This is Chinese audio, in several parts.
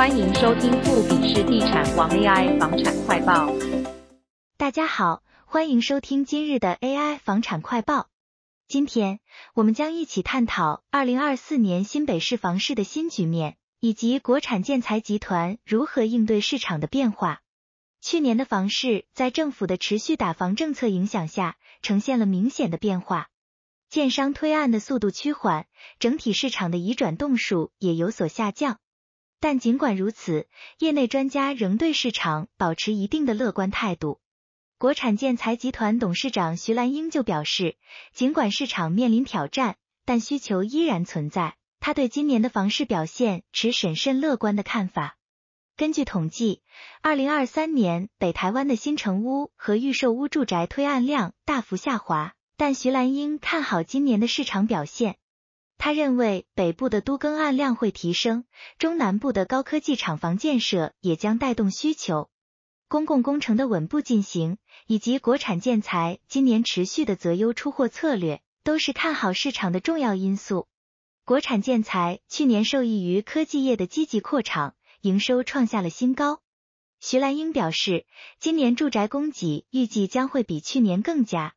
欢迎收听富比士地产王 AI 房产快报。大家好，欢迎收听今日的 AI 房产快报。今天我们将一起探讨二零二四年新北市房市的新局面，以及国产建材集团如何应对市场的变化。去年的房市在政府的持续打房政策影响下，呈现了明显的变化，建商推案的速度趋缓，整体市场的移转动数也有所下降。但尽管如此，业内专家仍对市场保持一定的乐观态度。国产建材集团董事长徐兰英就表示，尽管市场面临挑战，但需求依然存在。他对今年的房市表现持审慎乐观的看法。根据统计，二零二三年北台湾的新成屋和预售屋住宅推案量大幅下滑，但徐兰英看好今年的市场表现。他认为北部的都更案量会提升，中南部的高科技厂房建设也将带动需求。公共工程的稳步进行，以及国产建材今年持续的择优出货策略，都是看好市场的重要因素。国产建材去年受益于科技业的积极扩厂，营收创下了新高。徐兰英表示，今年住宅供给预计将会比去年更佳。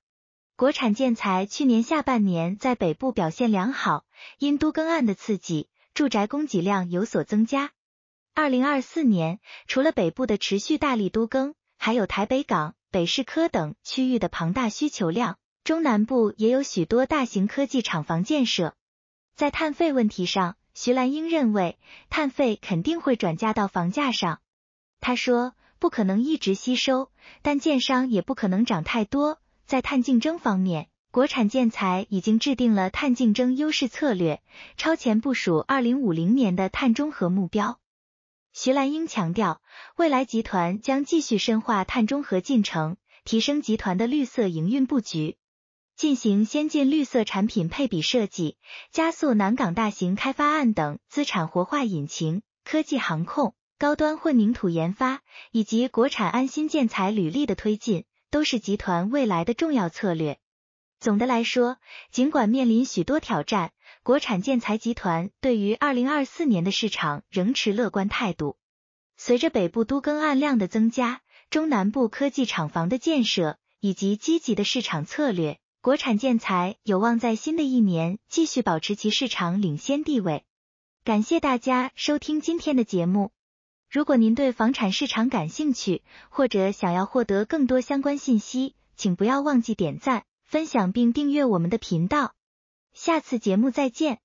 国产建材去年下半年在北部表现良好，因都更案的刺激，住宅供给量有所增加。二零二四年，除了北部的持续大力都更，还有台北港、北市科等区域的庞大需求量，中南部也有许多大型科技厂房建设。在碳费问题上，徐兰英认为，碳费肯定会转嫁到房价上。他说，不可能一直吸收，但建商也不可能涨太多。在碳竞争方面，国产建材已经制定了碳竞争优势策略，超前部署二零五零年的碳中和目标。徐兰英强调，未来集团将继续深化碳中和进程，提升集团的绿色营运布局，进行先进绿色产品配比设计，加速南港大型开发案等资产活化引擎、科技航控、高端混凝土研发以及国产安心建材履历的推进。都是集团未来的重要策略。总的来说，尽管面临许多挑战，国产建材集团对于二零二四年的市场仍持乐观态度。随着北部都更案量的增加，中南部科技厂房的建设以及积极的市场策略，国产建材有望在新的一年继续保持其市场领先地位。感谢大家收听今天的节目。如果您对房产市场感兴趣，或者想要获得更多相关信息，请不要忘记点赞、分享并订阅我们的频道。下次节目再见。